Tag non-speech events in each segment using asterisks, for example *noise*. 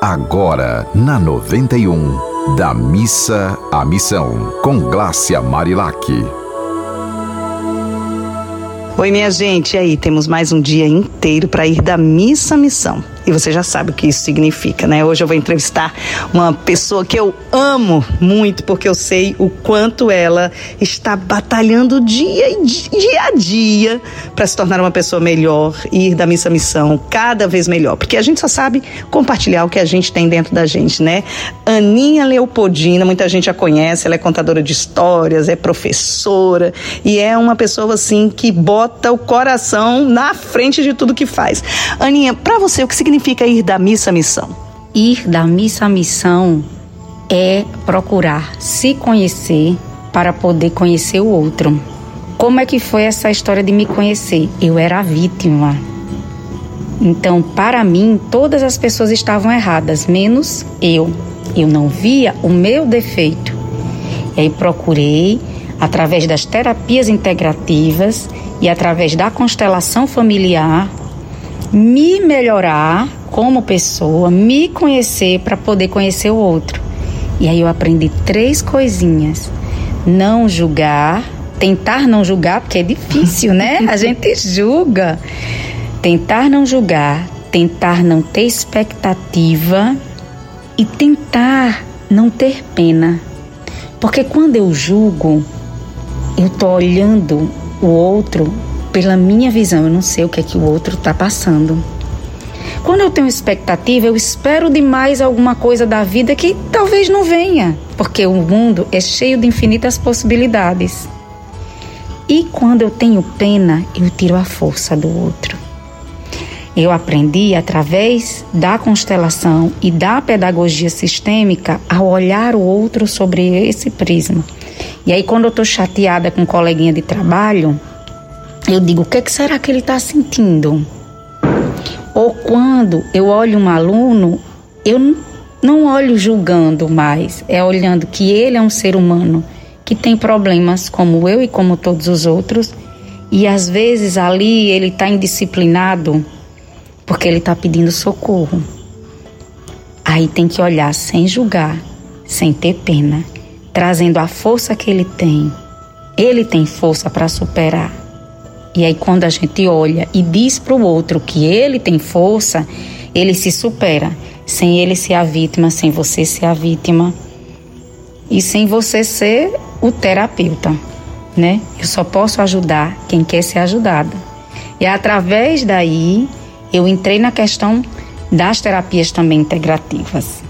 Agora, na 91, da missa à missão, com Glácia Marilac. Oi, minha gente, e aí? Temos mais um dia inteiro para ir da missa à missão. E você já sabe o que isso significa, né? Hoje eu vou entrevistar uma pessoa que eu amo muito, porque eu sei o quanto ela está batalhando dia, dia a dia para se tornar uma pessoa melhor e ir da missa à missão cada vez melhor. Porque a gente só sabe compartilhar o que a gente tem dentro da gente, né? Aninha Leopoldina, muita gente a conhece, ela é contadora de histórias, é professora e é uma pessoa assim que bota o coração na frente de tudo que faz. Aninha, para você, o que significa significa ir da missa à missão? Ir da missa à missão é procurar se conhecer para poder conhecer o outro. Como é que foi essa história de me conhecer? Eu era a vítima. Então, para mim, todas as pessoas estavam erradas, menos eu. Eu não via o meu defeito. E aí procurei, através das terapias integrativas e através da constelação familiar, me melhorar como pessoa, me conhecer para poder conhecer o outro. E aí eu aprendi três coisinhas: não julgar, tentar não julgar, porque é difícil, né? A *laughs* gente julga. Tentar não julgar, tentar não ter expectativa e tentar não ter pena. Porque quando eu julgo, eu tô olhando o outro pela minha visão, eu não sei o que é que o outro está passando. Quando eu tenho expectativa, eu espero demais alguma coisa da vida que talvez não venha, porque o mundo é cheio de infinitas possibilidades. E quando eu tenho pena, eu tiro a força do outro. Eu aprendi através da constelação e da pedagogia sistêmica a olhar o outro sobre esse prisma. E aí, quando eu estou chateada com um coleguinha de trabalho, eu digo: o que, é que será que ele está sentindo? Ou quando eu olho um aluno, eu não olho julgando mais, é olhando que ele é um ser humano que tem problemas como eu e como todos os outros, e às vezes ali ele está indisciplinado porque ele está pedindo socorro. Aí tem que olhar sem julgar, sem ter pena, trazendo a força que ele tem. Ele tem força para superar. E aí, quando a gente olha e diz para o outro que ele tem força, ele se supera. Sem ele ser a vítima, sem você ser a vítima e sem você ser o terapeuta, né? Eu só posso ajudar quem quer ser ajudado. E através daí, eu entrei na questão das terapias também integrativas.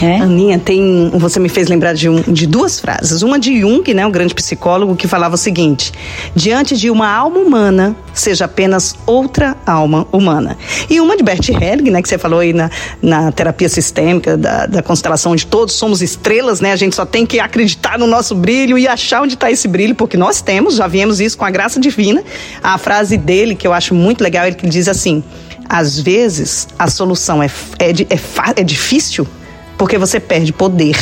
É? Aninha, tem, você me fez lembrar de, um, de duas frases. Uma de Jung, né, o grande psicólogo, que falava o seguinte: diante de uma alma humana, seja apenas outra alma humana. E uma de Bert Helling, né, que você falou aí na, na terapia sistêmica, da, da constelação onde todos somos estrelas, né? A gente só tem que acreditar no nosso brilho e achar onde está esse brilho, porque nós temos, já viemos isso com a graça divina. A frase dele, que eu acho muito legal, ele diz assim: às vezes a solução é, é, é, é difícil porque você perde poder.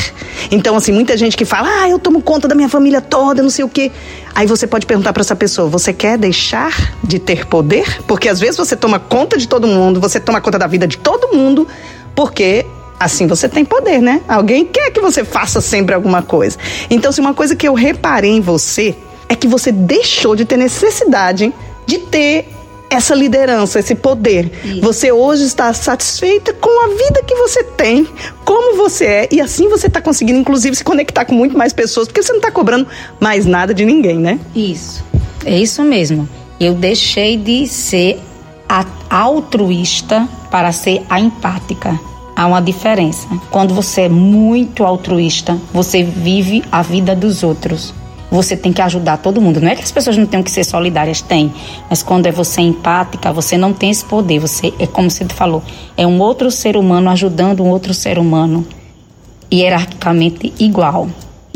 Então, assim, muita gente que fala, ah, eu tomo conta da minha família toda, não sei o quê. Aí você pode perguntar para essa pessoa, você quer deixar de ter poder? Porque às vezes você toma conta de todo mundo, você toma conta da vida de todo mundo, porque assim você tem poder, né? Alguém quer que você faça sempre alguma coisa. Então, se assim, uma coisa que eu reparei em você é que você deixou de ter necessidade de ter essa liderança, esse poder. Isso. Você hoje está satisfeita com a vida que você tem, como você é, e assim você está conseguindo, inclusive, se conectar com muito mais pessoas, porque você não está cobrando mais nada de ninguém, né? Isso. É isso mesmo. Eu deixei de ser a altruísta para ser a empática. Há uma diferença. Quando você é muito altruísta, você vive a vida dos outros você tem que ajudar todo mundo. Não é que as pessoas não tenham que ser solidárias, tem. Mas quando é você empática, você não tem esse poder. Você é como você falou, é um outro ser humano ajudando um outro ser humano hierarquicamente igual.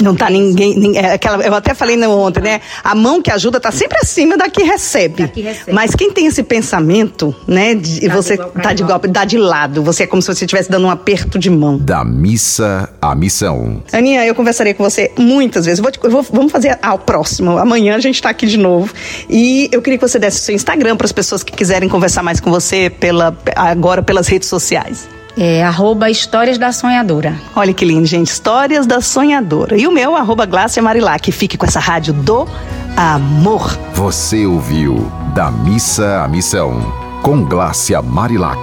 Não tá ninguém. ninguém é aquela, eu até falei ontem, né? A mão que ajuda tá sempre acima da que recebe. Da que recebe. Mas quem tem esse pensamento, né? De, tá você de tá de igual, dá de lado. Você é como se você estivesse dando um aperto de mão. Da missa à missão. Aninha, eu conversaria com você muitas vezes. Vou, eu vou, vamos fazer ao próximo. Amanhã a gente tá aqui de novo. E eu queria que você desse o seu Instagram para as pessoas que quiserem conversar mais com você pela, agora pelas redes sociais. É arroba Histórias da Sonhadora. Olha que lindo, gente. Histórias da Sonhadora. E o meu, arroba Glácia Marilac. Fique com essa rádio do amor. Você ouviu Da Missa à Missão, com Glácia Marilac.